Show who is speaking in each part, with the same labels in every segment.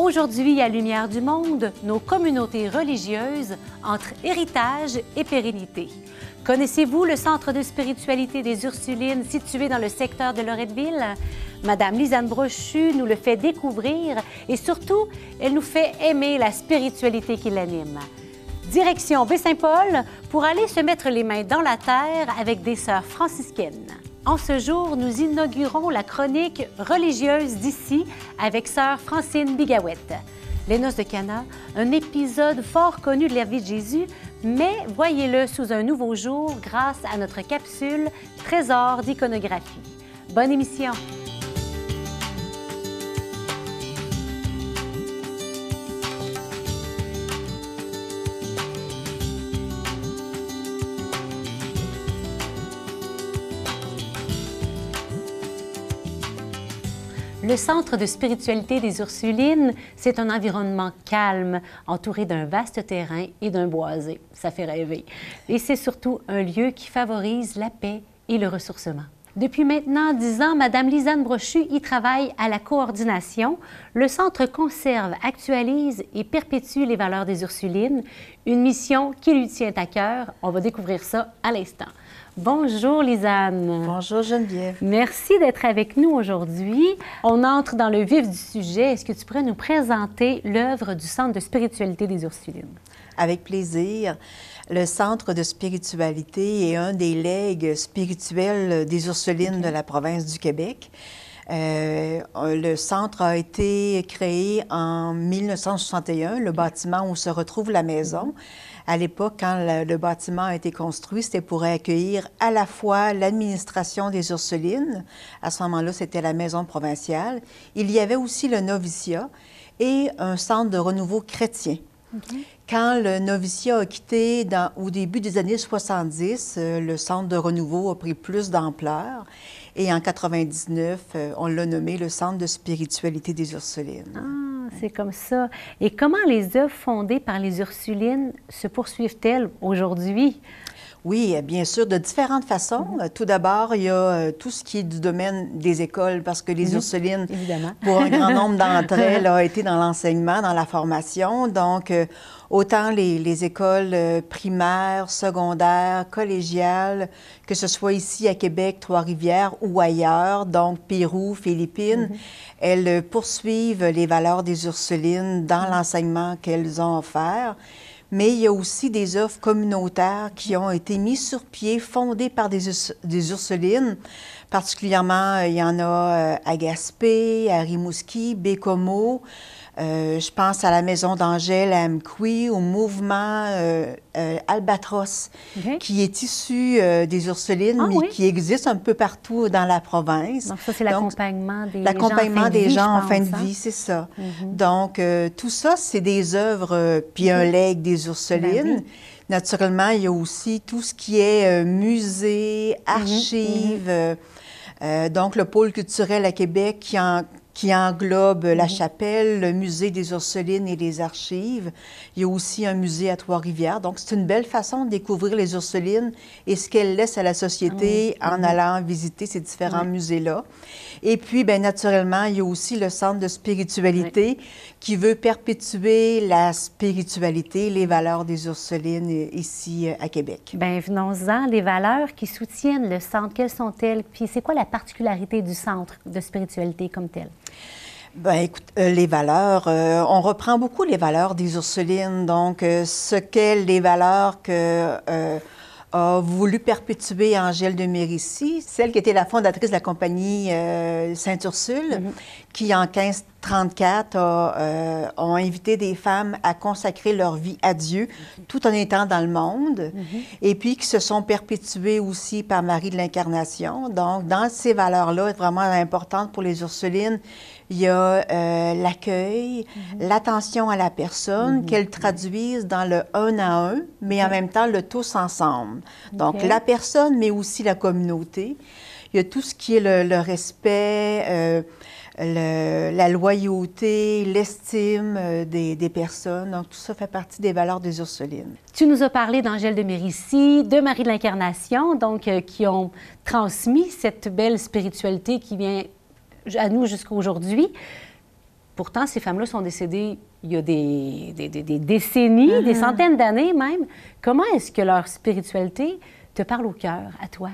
Speaker 1: Aujourd'hui, à Lumière du Monde, nos communautés religieuses entre héritage et pérennité. Connaissez-vous le centre de spiritualité des Ursulines situé dans le secteur de Loretteville? Madame Lisanne Brochu nous le fait découvrir et surtout, elle nous fait aimer la spiritualité qui l'anime. Direction Baie-Saint-Paul pour aller se mettre les mains dans la terre avec des sœurs franciscaines. En ce jour, nous inaugurons la chronique religieuse d'ici avec sœur Francine Bigawette. Les Noces de Cana, un épisode fort connu de la vie de Jésus, mais voyez-le sous un nouveau jour grâce à notre capsule Trésor d'iconographie. Bonne émission! Le centre de spiritualité des Ursulines, c'est un environnement calme, entouré d'un vaste terrain et d'un boisé. Ça fait rêver. Et c'est surtout un lieu qui favorise la paix et le ressourcement. Depuis maintenant dix ans, Mme Lisanne Brochu y travaille à la coordination. Le Centre conserve, actualise et perpétue les valeurs des Ursulines, une mission qui lui tient à cœur. On va découvrir ça à l'instant. Bonjour Lisanne.
Speaker 2: Bonjour Geneviève.
Speaker 1: Merci d'être avec nous aujourd'hui. On entre dans le vif du sujet. Est-ce que tu pourrais nous présenter l'œuvre du Centre de spiritualité des Ursulines?
Speaker 2: Avec plaisir. Le Centre de spiritualité est un des legs spirituels des Ursulines de la province du Québec. Euh, le centre a été créé en 1961, le bâtiment où se retrouve la maison. À l'époque, quand le, bâtiment a été construit, c'était pour accueillir à la fois l'administration des Ursulines, à ce moment-là, c'était la maison provinciale. Il y avait aussi le noviciat et un centre de renouveau chrétien. Quand le noviciat a quitté au début des années 70, euh, le centre de renouveau a pris plus d'ampleur. Et en 99, euh, on l'a nommé le Centre de spiritualité des Ursulines.
Speaker 1: Ah c'est comme ça. Et comment les œuvres fondées par les Ursulines se poursuivent-elles aujourd'hui?
Speaker 2: Oui, bien sûr, de différentes façons. Mhm. Tout d'abord, il y a euh, tout ce qui est du domaine des écoles, parce que les. Ursulines, pour un grand nombre d'entre elles, ont été dans l'enseignement, dans la formation. Donc, euh, autant les, écoles euh, primaires, secondaires, collégiales, que ce soit ici à Québec, Trois-Rivières ou ailleurs, donc Pérou, Philippines, mhm. elles poursuivent les valeurs des Ursulines dans l'enseignement qu'elles ont offert mais il y a aussi des offres communautaires qui ont été mises sur pied, fondées par des, des Ursulines. Particulièrement, il y en a euh, à Gaspé, à Rimouski, Bécomo, euh, je pense à la Maison d'Angèle à Amqui, au mouvement euh, euh, Albatros, qui est issu des Ursulines, ah mais qui existe un peu partout dans la province.
Speaker 1: Donc, ça, c'est l'accompagnement des,
Speaker 2: l'accompagnement des gens
Speaker 1: en
Speaker 2: fin de vie, c'est ça. Mhm. Donc, tout ça, c'est des œuvres, puis un legs des Ursulines. Ben Naturellement, il y a aussi tout ce qui est musée, mhm, archives. Mhm. Donc, le pôle culturel à Québec qui, en, qui englobe la mhm. chapelle, le musée des Ursulines et les archives. Il y a aussi un musée à Trois-Rivières. Donc, c'est une belle façon de découvrir les Ursulines et ce qu'elles laissent à la société en mhm. allant visiter ces différents musées-là. Et puis, bien naturellement, il y a aussi le Centre de spiritualité qui veut perpétuer la spiritualité, les valeurs des Ursulines ici euh, à Québec.
Speaker 1: Bien, venons-en. Les valeurs qui soutiennent le centre, quelles sont-elles? Puis, c'est quoi la particularité du Centre de spiritualité comme tel?
Speaker 2: Ben, écoute, euh, les valeurs, euh, on reprend beaucoup les valeurs des Ursulines. Donc, euh, ce qu'est les valeurs que a voulu perpétuer Angèle de Mérici, celle qui était la fondatrice de la compagnie Sainte-Ursule, mm-hmm. Qui en 1534 a, ont invité des femmes à consacrer leur vie à Dieu tout en étant dans le monde, mm-hmm. et puis qui se sont perpétuées aussi par Marie de l'Incarnation. Donc, dans ces valeurs-là, vraiment importantes pour les Ursulines, il y a euh, l'accueil, mhm. l'attention à la personne, mhm. qu'elles traduisent dans le un à un, mais en même temps le tous ensemble. Donc la personne, mais aussi la communauté. Il y a tout ce qui est le, respect, euh, la loyauté, l'estime euh, des, des, personnes. Donc, tout ça fait partie des valeurs des Ursulines.
Speaker 1: Tu nous as parlé d'Angèle de Mérici, de Marie de l'Incarnation, donc qui ont transmis cette belle spiritualité qui vient à nous jusqu'à aujourd'hui. Pourtant, ces femmes-là sont décédées il y a des, des, décennies, des mm-hmm. centaines d'années même. Comment est-ce que leur spiritualité te parle au cœur, à toi?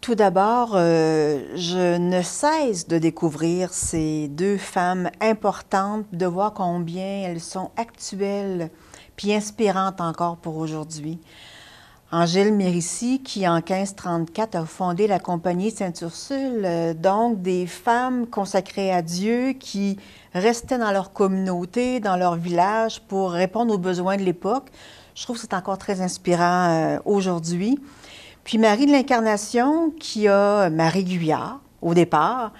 Speaker 2: Tout d'abord, euh, je ne cesse de découvrir ces deux femmes importantes, de voir combien elles sont actuelles puis inspirantes encore pour aujourd'hui. Angèle Mérissi, qui en 1534 a fondé la compagnie Sainte-Ursule, euh, donc des femmes consacrées à Dieu qui restaient dans leur communauté, dans leur village pour répondre aux besoins de l'époque. Je trouve que c'est encore très inspirant euh, aujourd'hui. Puis Marie de l'Incarnation, qui a Marie Guyard au départ,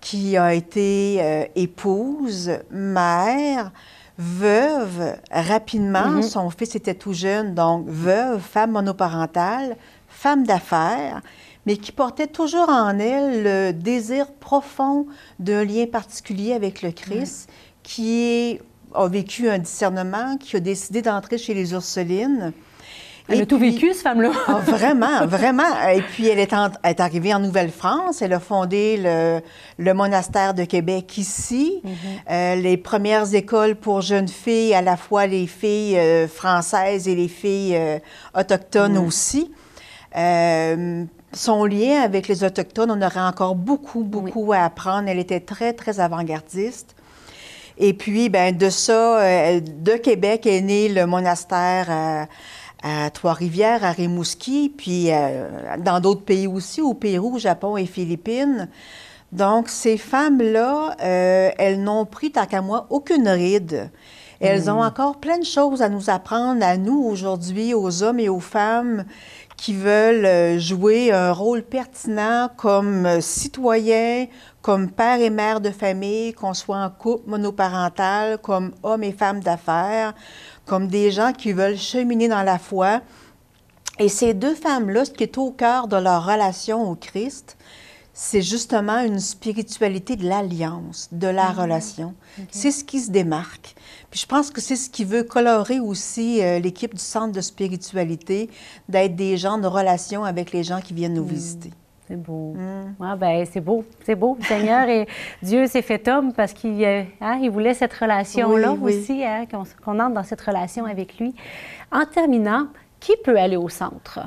Speaker 2: qui a été euh, épouse, mère, veuve rapidement. Mm-hmm. Son fils était tout jeune, donc veuve, femme monoparentale, femme d'affaires, mais qui portait toujours en elle le désir profond d'un lien particulier avec le Christ, qui a vécu un discernement, qui a décidé d'entrer chez les Ursulines.
Speaker 1: Elle a tout vécu, cette femme-là.
Speaker 2: Ah, vraiment, vraiment. Et puis, elle est, est arrivée en Nouvelle-France. Elle a fondé le, le, monastère de Québec ici. Mhm. euh, les premières écoles pour jeunes filles, à la fois les filles euh, françaises et les filles euh, autochtones mhm. aussi. Son lien avec les Autochtones, on aurait encore beaucoup, beaucoup à apprendre. Elle était très, très avant-gardiste. Et puis, ben, de ça, de Québec est né le monastère à Trois-Rivières, à Rimouski, puis euh, dans d'autres pays aussi, au Pérou, Japon et Philippines. Donc, ces femmes-là, euh, elles n'ont pris, tant qu'à moi, aucune ride. Elles ont hmm. encore plein de choses à nous apprendre, à nous aujourd'hui, aux hommes et aux femmes qui veulent euh, jouer un rôle pertinent comme citoyens, comme père et mère de famille, qu'on soit en couple monoparental, comme hommes et femmes d'affaires, comme des gens qui veulent cheminer dans la foi. Et ces deux femmes-là, ce qui est au cœur de leur relation au Christ, c'est justement une spiritualité de l'alliance, de la ah, relation. C'est ce qui se démarque. Puis je pense que c'est ce qui veut colorer aussi euh, l'équipe du Centre de spiritualité, d'être des gens de relation avec les gens qui viennent nous mm. visiter.
Speaker 1: C'est beau. Mm. Ah, ben, c'est beau. C'est beau. Seigneur et Dieu s'est fait homme parce qu'il euh, hein, il voulait cette relation-là aussi, hein, qu'on entre dans cette relation avec lui. En terminant, qui peut aller au centre?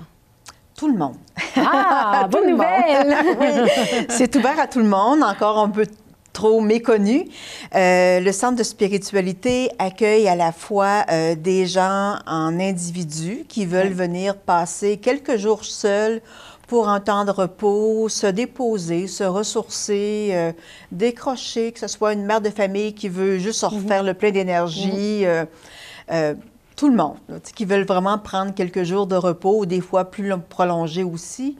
Speaker 2: Tout le monde.
Speaker 1: Ah, bonne nouvelle!
Speaker 2: oui, c'est ouvert à tout le monde, encore un peu trop méconnu. Euh, le centre de spiritualité accueille à la fois euh, des gens en individu qui veulent venir passer quelques jours seuls pour un temps de repos, se déposer, se ressourcer, euh, décrocher, que ce soit une mère de famille qui veut juste se refaire mhm. le plein d'énergie, mhm. tout le monde, qui veulent vraiment prendre quelques jours de repos, ou des fois plus prolongés aussi.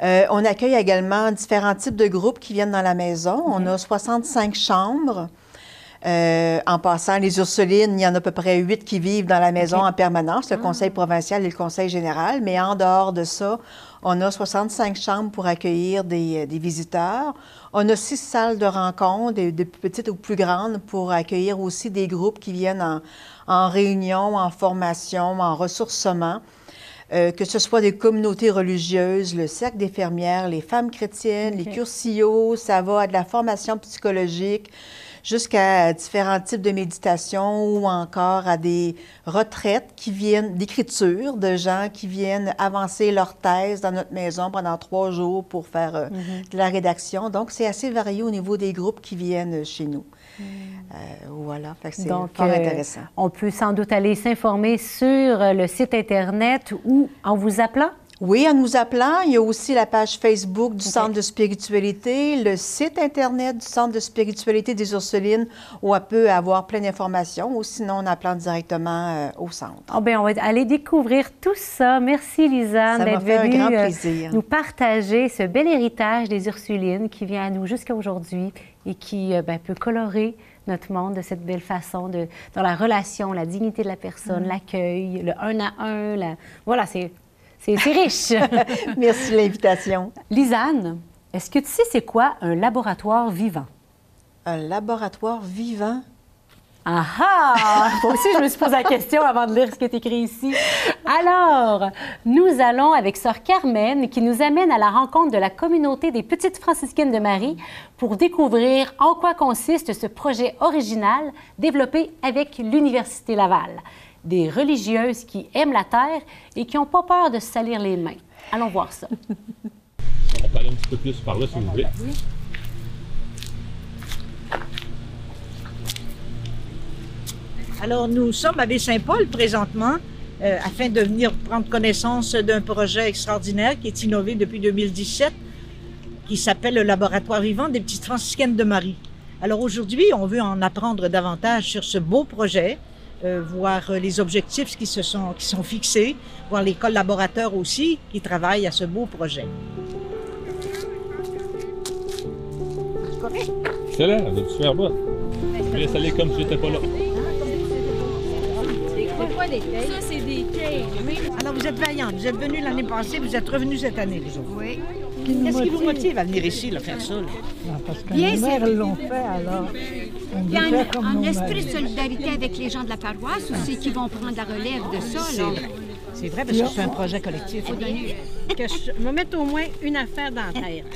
Speaker 2: On accueille également différents types de groupes qui viennent dans la maison. On a 65 chambres. en passant, les Ursulines, il y en a à peu près huit qui vivent dans la maison en permanence, le ah. conseil provincial et le conseil général. Mais en dehors de ça, on a 65 chambres pour accueillir des, euh, visiteurs. On a six salles de rencontre, des, petites ou plus grandes, pour accueillir aussi des groupes qui viennent en, réunion, en formation, en ressourcement. Euh, que ce soit des communautés religieuses, le cercle des fermières, les femmes chrétiennes, les cursillos, ça va à de la formation psychologique, jusqu'à différents types de méditation ou encore à des retraites qui viennent d'écriture, de gens qui viennent avancer leur thèse dans notre maison pendant trois jours pour faire euh, mm-hmm. de la rédaction. Donc, c'est assez varié au niveau des groupes qui viennent chez nous. Euh, voilà, c'est fort euh, intéressant.
Speaker 1: on peut sans doute aller s'informer sur le site Internet ou en vous appelant?
Speaker 2: Oui, en nous appelant. Il y a aussi la page Facebook du Centre de spiritualité, le site Internet du Centre de spiritualité des Ursulines, où on peut avoir plein d'informations, ou sinon en appelant directement euh, au centre.
Speaker 1: Oh, bien, on va aller découvrir tout ça. Merci, Lisanne, d'être venue un grand euh, plaisir. nous partager ce bel héritage des Ursulines qui vient à nous jusqu'à aujourd'hui et qui euh, ben, peut colorer notre monde de cette belle façon, de, dans la relation, la dignité de la personne, mm. l'accueil, le un à un. La... Voilà, c'est c'est riche.
Speaker 2: Merci de l'invitation.
Speaker 1: Lisanne, est-ce que tu sais c'est quoi un laboratoire vivant?
Speaker 2: Un laboratoire vivant?
Speaker 1: Ah ah! Moi aussi, je me suis posé la question avant de lire ce qui est écrit ici. Alors, nous allons avec Sœur Carmen qui nous amène à la rencontre de la communauté des Petites franciscaines de Marie pour découvrir en quoi consiste ce projet original développé avec l'Université Laval. Des religieuses qui aiment la terre et qui n'ont pas peur de se salir les mains. Allons voir ça.
Speaker 3: On peut aller un petit peu plus par là si vous voulez.
Speaker 4: Alors, nous sommes à Baie-Saint-Paul présentement euh, afin de venir prendre connaissance d'un projet extraordinaire qui est innové depuis 2017 qui s'appelle le Laboratoire vivant des petites franciscaines de Marie. Alors aujourd'hui, on veut en apprendre davantage sur ce beau projet, euh, voir les objectifs qui, se sont, qui sont fixés, voir les collaborateurs aussi qui travaillent à ce beau projet.
Speaker 3: Vous êtes super bonne. Je laisse aller comme si j'étais pas là.
Speaker 5: Ça, c'est des cailles.
Speaker 4: Alors vous êtes vaillants, vous êtes venus l'année passée, vous êtes revenus cette année, vous autres.
Speaker 5: Oui.
Speaker 4: Qu'est-ce qui vous motive à venir ici, là, faire ça? là?
Speaker 6: Non, parce que
Speaker 5: Bien
Speaker 6: nos mères l'ont fait, alors on
Speaker 5: Il y a un, esprit de solidarité avec les gens de la paroisse aussi qui vont prendre la relève de ça. Là.
Speaker 4: C'est vrai, parce que c'est un projet collectif.
Speaker 5: Faut donner-
Speaker 7: que je me mette au moins une affaire dans la terre.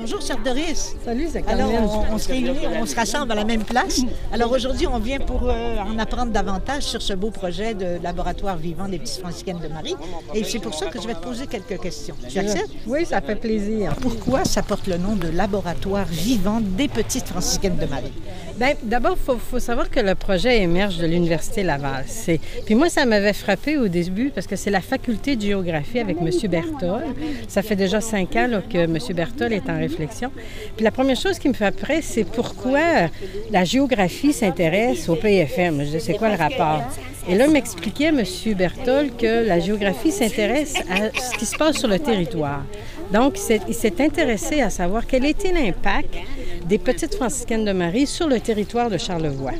Speaker 4: Bonjour, Sœur Doris.
Speaker 6: Salut, c'est
Speaker 4: Alors, on, on se réunit, on se rassemble à la même place. Alors aujourd'hui, on vient pour euh, en apprendre davantage sur ce beau projet de laboratoire vivant des petites franciscaines de Marie. Et c'est pour ça que je vais te poser quelques questions. Tu acceptes?
Speaker 6: Oui, ça fait plaisir.
Speaker 4: Pourquoi ça porte le nom de laboratoire vivant des petites franciscaines de Marie?
Speaker 7: Bien, d'abord, il faut, faut savoir que le projet émerge de l'Université Laval. C'est- Puis moi, ça m'avait frappé au début parce que c'est la faculté de géographie avec M. Bertol. Ça fait déjà cinq ans là, que M. Bertol est en Puis la première chose qui me fait après, c'est pourquoi la géographie s'intéresse au PFM. Je c'est quoi le rapport? Et là, m'expliquait, M. Bertol, que la géographie s'intéresse à ce qui se passe sur le territoire. Donc, il s'est intéressé à savoir quel était l'impact des petites franciscaines de Marie sur le territoire de Charlevoix.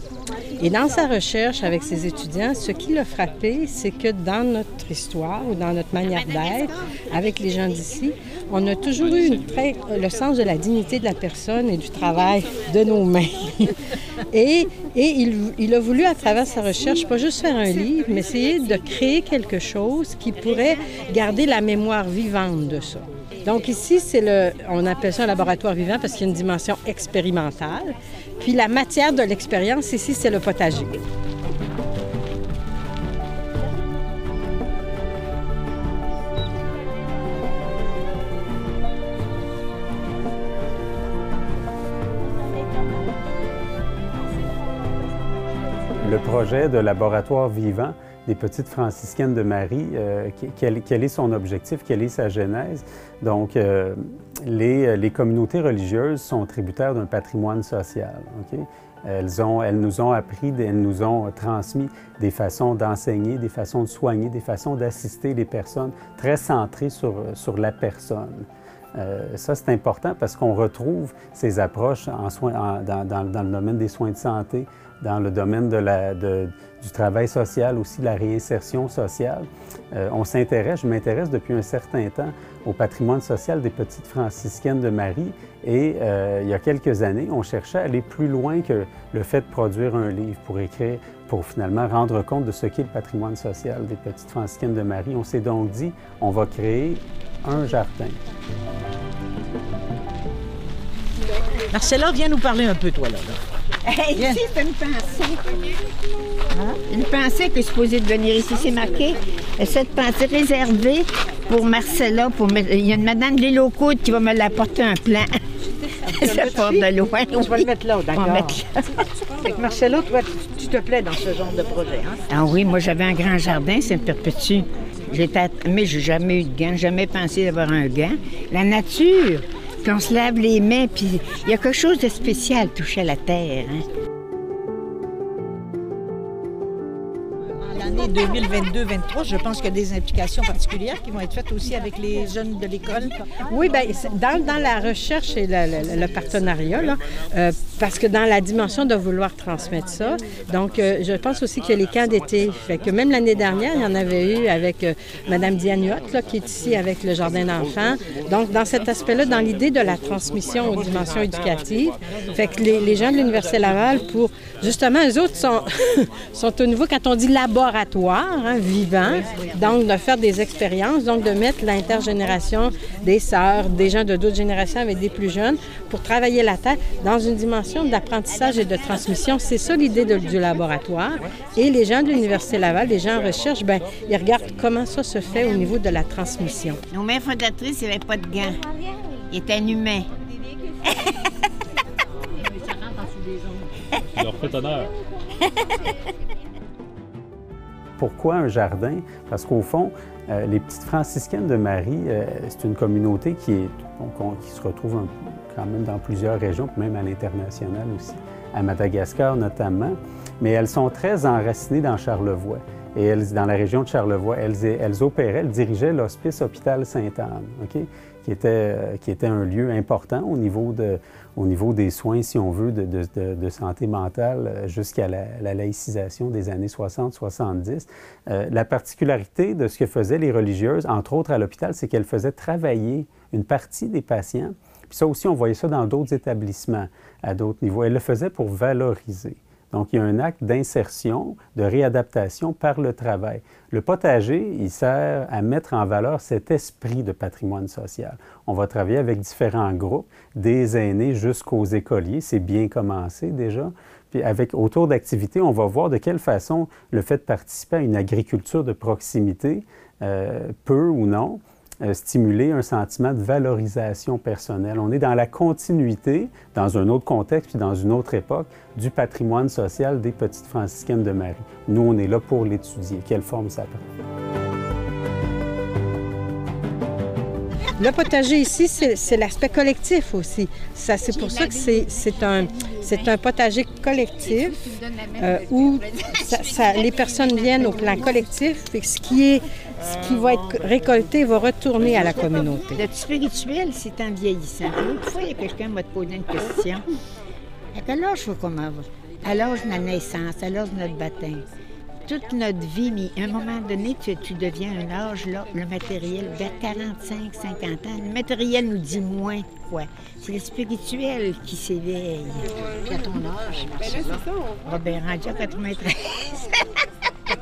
Speaker 7: Et dans sa recherche avec ses étudiants, ce qui l'a frappé, c'est que dans notre histoire ou dans notre manière d'être, avec les gens d'ici, on a toujours eu le sens de la dignité de la personne et du travail de nos mains. et il, a voulu, à travers sa recherche, pas juste faire un livre, mais essayer de créer quelque chose qui pourrait garder la mémoire vivante de ça. Donc ici, on appelle ça un laboratoire vivant parce qu'il y a une dimension expérimentale. Puis la matière de l'expérience ici, c'est le potager.
Speaker 8: le projet de laboratoire vivant des petites franciscaines de Marie, euh, quel est son objectif, quelle est sa genèse? Donc, euh, les, les communautés religieuses sont tributaires d'un patrimoine social. ok? Elles, ont, elles nous ont appris, elles nous ont transmis des façons d'enseigner, des façons de soigner, des façons d'assister les personnes très centrées sur, sur la personne. Euh, ça, c'est important parce qu'on retrouve ces approches dans, le domaine des soins de santé, dans le domaine du travail social, aussi la réinsertion sociale. Euh, on s'intéresse, je m'intéresse depuis un certain temps au patrimoine social des petites franciscaines de Marie et euh, il y a quelques années, on cherchait à aller plus loin que le fait de produire un livre pour écrire, pour finalement rendre compte de ce qu'est le patrimoine social des petites franciscaines de Marie. On s'est donc dit, on va créer un jardin.
Speaker 4: Marcella, viens nous parler un peu, toi, là. là. Viens.
Speaker 9: Ici, c'est une pensée. Hein? Une pensée qui est supposée de venir ici. C'est marqué. Cette pensée réservée pour Marcella. Pour me- Il y a une madame des locaux qui va me l'apporter un plan. Ça part de loin.
Speaker 4: Le
Speaker 9: On va
Speaker 4: d'accord?
Speaker 9: mettre là.
Speaker 4: Fait que Marcella, toi, tu, tu te plais dans ce genre de projet, hein?
Speaker 9: Ah oui, moi j'avais un grand jardin, me perpétue. J'étais, mais j'ai jamais eu de gants, jamais pensé d'avoir un gant. La nature, puis on se lave les mains, puis il y a quelque chose de spécial touché à la terre. hein.
Speaker 4: En l'année l'année 2022-23, je pense qu'il y a des implications particulières qui vont être faites aussi avec les jeunes de l'école.
Speaker 7: Oui, bien, dans, la recherche et le, partenariat, euh, parce que dans la dimension de vouloir transmettre ça, donc euh, je pense aussi que les camps d'été, fait que même l'année dernière, il y en avait eu avec euh, Mme Diane qui est ici avec le Jardin d'enfants. Donc, dans cet aspect-là, dans l'idée de la transmission aux dimensions éducatives, fait que les, les gens de l'Université Laval, pour justement, eux autres sont, sont au niveau, quand on dit laboratoire, hein, vivant, donc de faire des expériences, donc de mettre l'intergénération des sœurs, des gens de d'autres générations avec des plus jeunes, pour travailler la tête dans une dimension d'apprentissage et de transmission. C'est ça l'idée du laboratoire. Et les gens de l'Université Laval, les gens en recherche, ben ils regardent comment ça se fait au niveau de la transmission.
Speaker 9: Nos mères fondatrices n'avaient pas de gants. Ils étaient inhumains.
Speaker 3: leur fait honneur.
Speaker 8: Pourquoi un jardin? Parce qu'au fond, euh, les petites franciscaines de Marie, euh, c'est une communauté qui, est, se retrouve quand même dans plusieurs régions, même à l'international aussi, à Madagascar notamment. Mais elles sont très enracinées dans Charlevoix. Et dans la région de Charlevoix, elles, opéraient, elles dirigeaient l'hospice hôpital Sainte-Anne, qui, était, euh, qui était un lieu important au niveau, de, au niveau des soins, si on veut, de, santé mentale euh, jusqu'à la, la, laïcisation des années 60-70. Euh, la particularité de ce que faisaient les religieuses, entre autres à l'hôpital, c'est qu'elles faisaient travailler une partie des patients. Puis ça aussi, on voyait ça dans d'autres établissements à d'autres niveaux. Elles le faisaient pour valoriser. Donc, il y a un acte d'insertion, de réadaptation par le travail. Le potager, il sert à mettre en valeur cet esprit de patrimoine social. On va travailler avec différents groupes, des aînés jusqu'aux écoliers. C'est bien commencé déjà. Puis avec, autour d'activités, on va voir de quelle façon le fait de participer à une agriculture de proximité euh, peut ou non euh, stimuler un sentiment de valorisation personnelle. On est dans la continuité, dans un autre contexte puis dans une autre époque, du patrimoine social des petites franciscaines de Marie. Nous, on est là pour l'étudier. Quelle forme ça prend?
Speaker 7: Le potager ici, c'est l'aspect collectif aussi. C'est pour ça que c'est un, un potager collectif euh, où ça, ça, les personnes viennent au plan collectif et ce qui, est, ce qui va être récolté va retourner à la communauté.
Speaker 9: Le spirituel, c'est en vieillissant. Une fois, il y a quelqu'un qui va te poser une question. À quel âge faut qu'on À l'âge de la naissance, à l'âge de notre baptême? Toute notre vie, mais à un moment donné, tu, tu deviens un âge, là, le matériel, vers 45, 50 ans, le matériel nous dit moins quoi. C'est le spirituel qui s'éveille.
Speaker 5: Puis à ton âge,
Speaker 9: c'est ça. Ben, rendu à 93.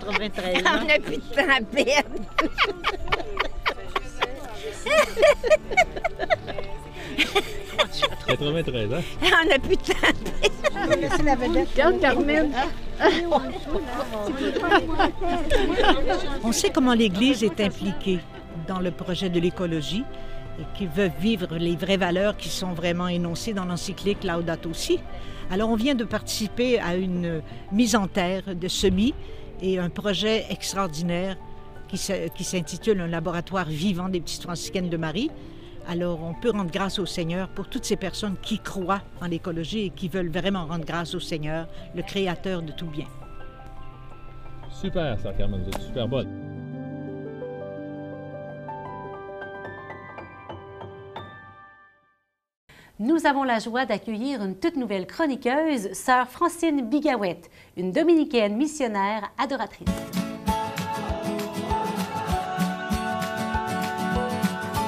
Speaker 5: 93 ans.
Speaker 9: On n'a plus de temps à perdre.
Speaker 3: « 93 ans.
Speaker 9: On n'a plus de temps à perdre.
Speaker 5: C'est la vedette. Regarde, Carmen.
Speaker 4: On sait comment l'Église est impliquée dans le projet de l'écologie et qui veut vivre les vraies valeurs qui sont vraiment énoncées dans l'encyclique Laudato Si. Alors on vient de participer à une mise en terre de semis et un projet extraordinaire qui s'intitule Un laboratoire vivant des petites franciscaines de Marie. Alors, on peut rendre grâce au Seigneur pour toutes ces personnes qui croient en l'écologie et qui veulent vraiment rendre grâce au Seigneur, le Créateur de tout bien.
Speaker 3: Super, ça, Carmen, vous êtes super bonne.
Speaker 1: Nous avons la joie d'accueillir une toute nouvelle chroniqueuse, sœur Francine Bigawette, une dominicaine missionnaire adoratrice.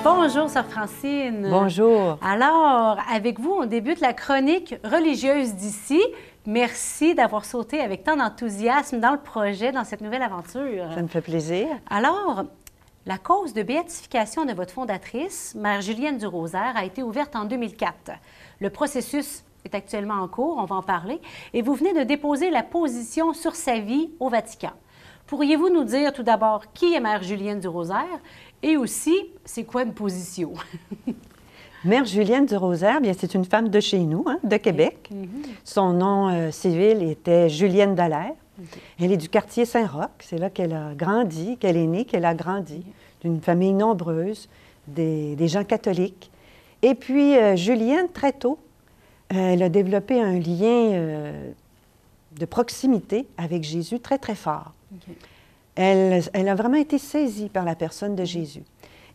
Speaker 1: Bonjour, sœur Francine.
Speaker 10: Bonjour.
Speaker 1: Alors, avec vous, on débute la chronique religieuse d'ici. Merci d'avoir sauté avec tant d'enthousiasme dans le projet, dans cette nouvelle aventure.
Speaker 10: Ça me fait plaisir.
Speaker 1: Alors, la cause de béatification de votre fondatrice, Mère Julienne du Rosaire, a été ouverte en 2004. Le processus est actuellement en cours, on va en parler, et vous venez de déposer la position sur sa vie au Vatican. Pourriez-vous nous dire tout d'abord qui est Mère Julienne du Rosaire et aussi, c'est quoi une position?
Speaker 10: Mère Julienne du Rosaire, bien, c'est une femme de chez nous, hein, de Québec. Mm -hmm. Son nom euh, civil était Julienne Dallaire. Okay. Elle est du quartier Saint-Roch. C'est là qu'elle a grandi, qu'elle est née, qu'elle a grandi, d'une famille nombreuse, des, des, gens catholiques. Et puis, euh, Julienne, très tôt, euh, elle a développé un lien euh, de proximité avec Jésus très, très fort. Okay. Elle, elle a vraiment été saisie par la personne de Jésus.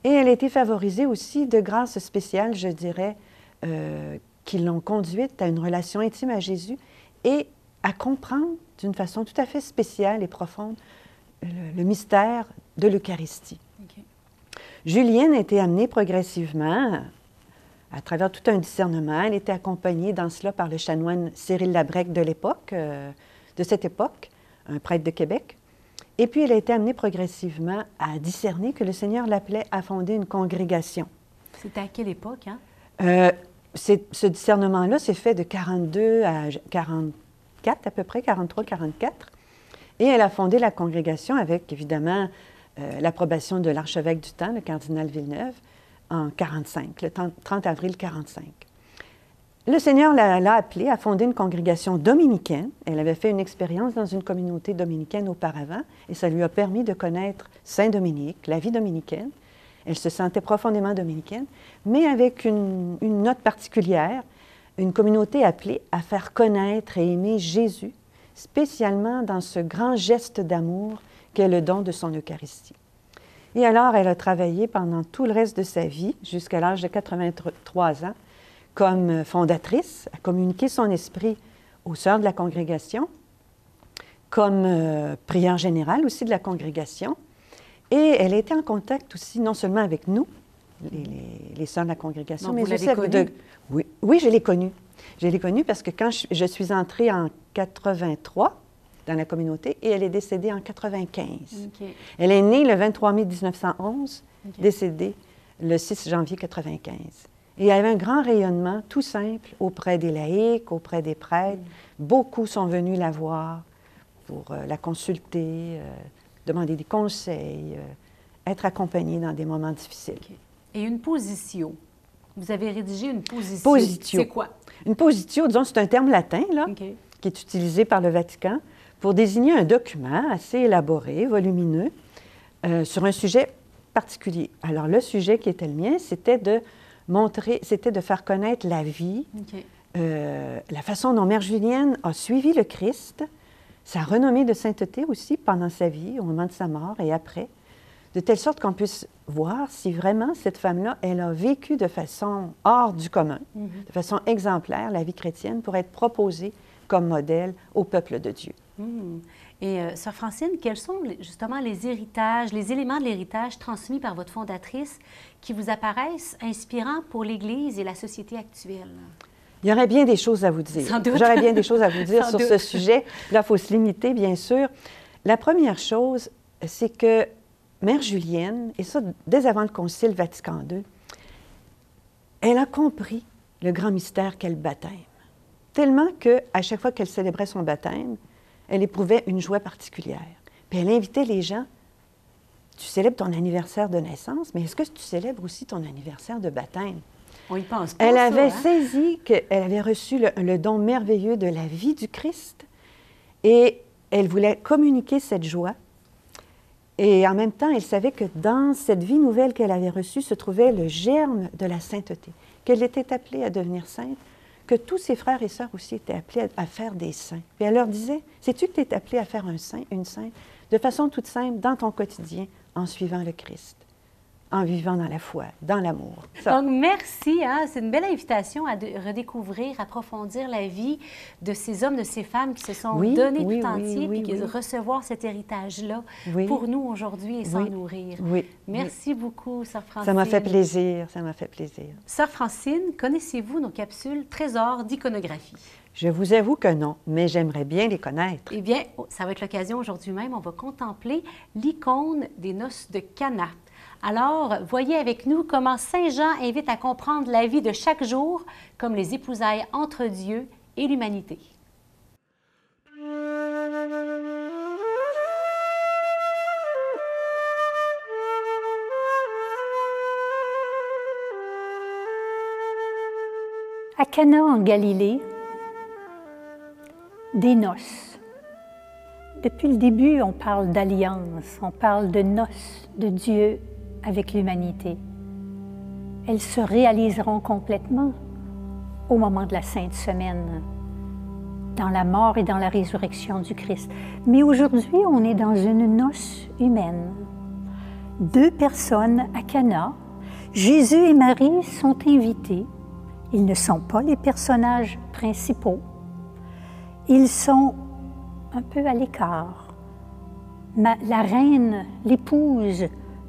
Speaker 10: Et elle a été favorisée aussi de grâces spéciales, je dirais, qui l'ont conduite à une relation intime à Jésus et à comprendre d'une façon tout à fait spéciale et profonde le, le mystère de l'Eucharistie. Julienne a été amenée progressivement à travers tout un discernement. Elle était accompagnée dans cela par le chanoine Cyril Labrec de l'époque, euh, de cette époque, un prêtre de Québec. Et puis, elle a été amenée progressivement à discerner que le Seigneur l'appelait à fonder une congrégation.
Speaker 1: C'était à quelle époque, hein?
Speaker 10: Euh, ce discernement-là s'est fait de 42 à 44, à peu près, 43, 44. Et elle a fondé la congrégation avec, évidemment, euh, l'approbation de l'archevêque du temps, le cardinal Villeneuve, en 45, le 30 30 avril 45. Le Seigneur l'a appelée à fonder une congrégation dominicaine. Elle avait fait une expérience dans une communauté dominicaine auparavant et ça lui a permis de connaître Saint-Dominique, la vie dominicaine. Elle se sentait profondément dominicaine, mais avec une note particulière, une communauté appelée à faire connaître et aimer Jésus, spécialement dans ce grand geste d'amour qu'est le don de son Eucharistie. Et alors, elle a travaillé pendant tout le reste de sa vie, jusqu'à l'âge de 83 ans, comme fondatrice, à communiquer son esprit aux sœurs de la congrégation, comme euh, prière générale aussi de la congrégation. Et elle était en contact aussi, non seulement avec nous, les, les- les sœurs de la congrégation,
Speaker 1: Donc,
Speaker 10: mais
Speaker 1: vous l'avez
Speaker 10: aussi avec
Speaker 1: connue?
Speaker 10: de- Oui, oui, je l'ai connue. Je l'ai connue parce que quand je, je suis entrée en 83 dans la communauté et elle est décédée en 95.
Speaker 1: OK.
Speaker 10: Elle est née le 23 mai 1911,
Speaker 1: OK.
Speaker 10: décédée le 6 janvier 95. Et elle avait un grand rayonnement, tout simple, auprès des laïcs, auprès des prêtres. Beaucoup sont venus la voir pour euh, la consulter, euh, demander des conseils, euh, être accompagnés dans des moments difficiles.
Speaker 1: Et une position. Vous avez rédigé une position.
Speaker 10: Positio.
Speaker 1: C'est quoi?
Speaker 10: Une positio, disons, c'est un terme latin, là, qui est utilisé par le Vatican pour désigner un document assez élaboré, volumineux, euh, sur un sujet particulier. Alors, le sujet qui était le mien, c'était de montrer, c'était de faire connaître la vie, euh, la façon dont Mère Julienne a suivi le Christ, sa renommée de sainteté aussi pendant sa vie, au moment de sa mort et après, de telle sorte qu'on puisse voir si vraiment cette femme-là, elle a vécu de façon hors du commun, de façon exemplaire la vie chrétienne pour être proposée comme modèle au peuple de Dieu.
Speaker 1: Hmm. Et euh, Sœur Francine, quels sont justement les héritages, les éléments de l'héritage transmis par votre fondatrice qui vous apparaissent inspirants pour l'Église et la société actuelle?
Speaker 10: Il y aurait bien des choses à vous dire.
Speaker 1: Sans doute.
Speaker 10: J'aurais bien des choses à vous dire sur
Speaker 1: doute.
Speaker 10: ce sujet. Là, il faut se limiter, bien sûr. La première chose, c'est que Mère Julienne, et ça dès avant le Concile Vatican II, elle a compris le grand mystère qu'est le baptême. Tellement qu'à chaque fois qu'elle célébrait son baptême, elle éprouvait une joie particulière. Puis elle invitait les gens tu célèbres ton anniversaire de naissance, mais est-ce que tu célèbres aussi ton anniversaire de baptême?
Speaker 1: On y pense pas.
Speaker 10: Elle
Speaker 1: ça,
Speaker 10: avait
Speaker 1: hein?
Speaker 10: saisi qu'elle avait reçu le, le don merveilleux de la vie du Christ et elle voulait communiquer cette joie. Et en même temps, elle savait que dans cette vie nouvelle qu'elle avait reçue se trouvait le germe de la sainteté, qu'elle était appelée à devenir sainte, que tous ses frères et sœurs aussi étaient appelés à, faire des saints. Et elle leur disait, sais-tu que tu es appelé à faire un saint, une sainte, de façon toute simple, dans ton quotidien, en suivant le Christ, en vivant dans la foi, dans l'amour.
Speaker 1: Donc, merci. Hein? C'est une belle invitation à de- redécouvrir, approfondir la vie de ces hommes, de ces femmes qui se sont
Speaker 10: Oui,
Speaker 1: donnés
Speaker 10: oui,
Speaker 1: tout
Speaker 10: oui,
Speaker 1: entier, puis qui
Speaker 10: oui.
Speaker 1: recevoir cet héritage-là pour nous aujourd'hui et s'en nourrir.
Speaker 10: Oui,
Speaker 1: Merci beaucoup, Sœur Francine.
Speaker 10: Ça m'a fait plaisir, ça m'a fait plaisir.
Speaker 1: Sœur Francine, connaissez-vous nos capsules Trésors d'iconographie?
Speaker 10: Je vous avoue que non, mais j'aimerais bien les connaître.
Speaker 1: Eh bien, oh, ça va être l'occasion aujourd'hui même. On va contempler l'icône des noces de Cana. Alors, voyez avec nous comment Saint Jean invite à comprendre la vie de chaque jour comme les épousailles entre Dieu et l'humanité.
Speaker 11: À Cana en Galilée, des noces. Depuis le début, on parle d'alliance, on parle de noces de Dieu avec l'humanité. Elles se réaliseront complètement au moment de la Sainte Semaine. dans la mort et dans la résurrection du Christ. Mais aujourd'hui, on est dans une noce humaine. Deux personnes à Cana. Jésus et Marie sont invités. Ils ne sont pas les personnages principaux. Ils sont un peu à l'écart. La reine, l'épouse,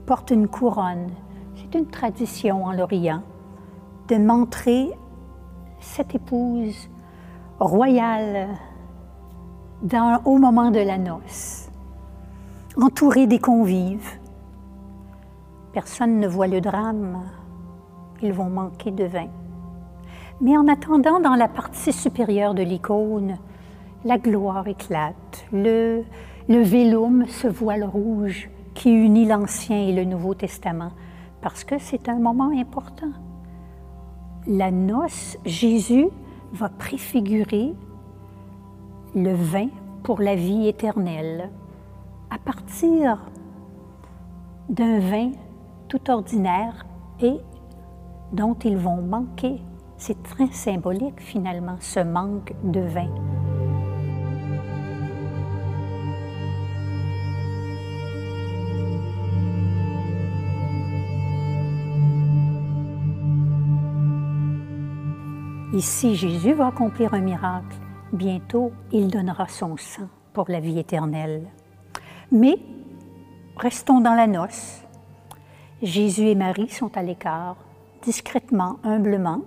Speaker 11: porte une couronne. C'est une tradition en l'Orient de montrer cette épouse royale dans, au moment de la noce, entourée des convives. Personne ne voit le drame, ils vont manquer de vin. Mais en attendant, dans la partie supérieure de l'icône, la gloire éclate, le, le vélum, ce voile rouge qui unit l'Ancien et le Nouveau Testament, parce que c'est un moment important. La noce, Jésus va préfigurer le vin pour la vie éternelle à partir d'un vin tout ordinaire et dont ils vont manquer. C'est très symbolique finalement, ce manque de vin. Ici, Jésus va accomplir un miracle. Bientôt, il donnera son sang pour la vie éternelle. Mais restons dans la noce. Jésus et Marie sont à l'écart, discrètement, humblement.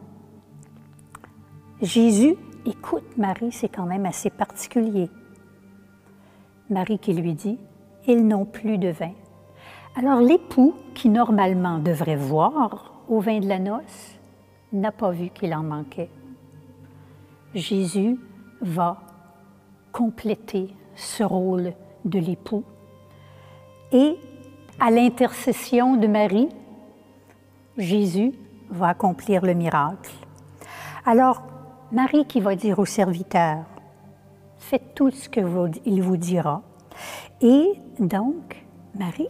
Speaker 11: Jésus écoute Marie, c'est quand même assez particulier. Marie qui lui dit, Ils n'ont plus de vin. Alors l'époux, qui normalement devrait voir au vin de la noce, n'a pas vu qu'il en manquait. Jésus va compléter ce rôle de l'époux et à l'intercession de Marie, Jésus va accomplir le miracle. Alors, Marie qui va dire au serviteur, faites tout ce qu'il vous dira. Et donc, Marie,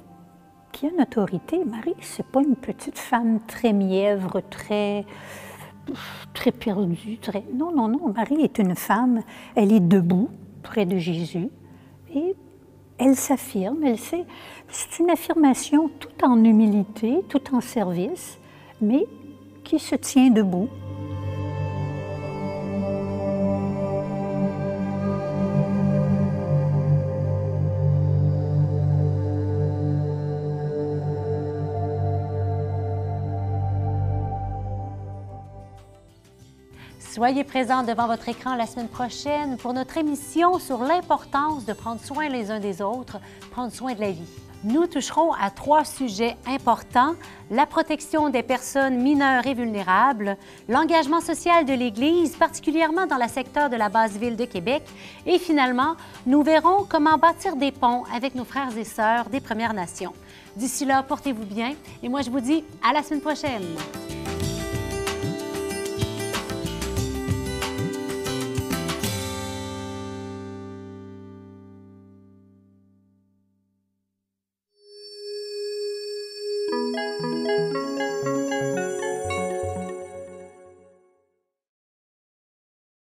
Speaker 11: qui a une autorité, Marie, c'est pas une petite femme très mièvre, très très perdue. Très... Non, non, non. Marie est une femme. Elle est debout près de Jésus et elle s'affirme. Elle sait. C'est une affirmation tout en humilité, tout en service, mais qui se tient debout.
Speaker 1: Soyez présents devant votre écran la semaine prochaine pour notre émission sur l'importance de prendre soin les uns des autres, prendre soin de la vie. Nous toucherons à trois sujets importants, la protection des personnes mineures et vulnérables, l'engagement social de l'Église, particulièrement dans le secteur de la basse ville de Québec, et finalement, nous verrons comment bâtir des ponts avec nos frères et sœurs des Premières Nations. D'ici là, portez-vous bien et moi je vous dis à la semaine prochaine.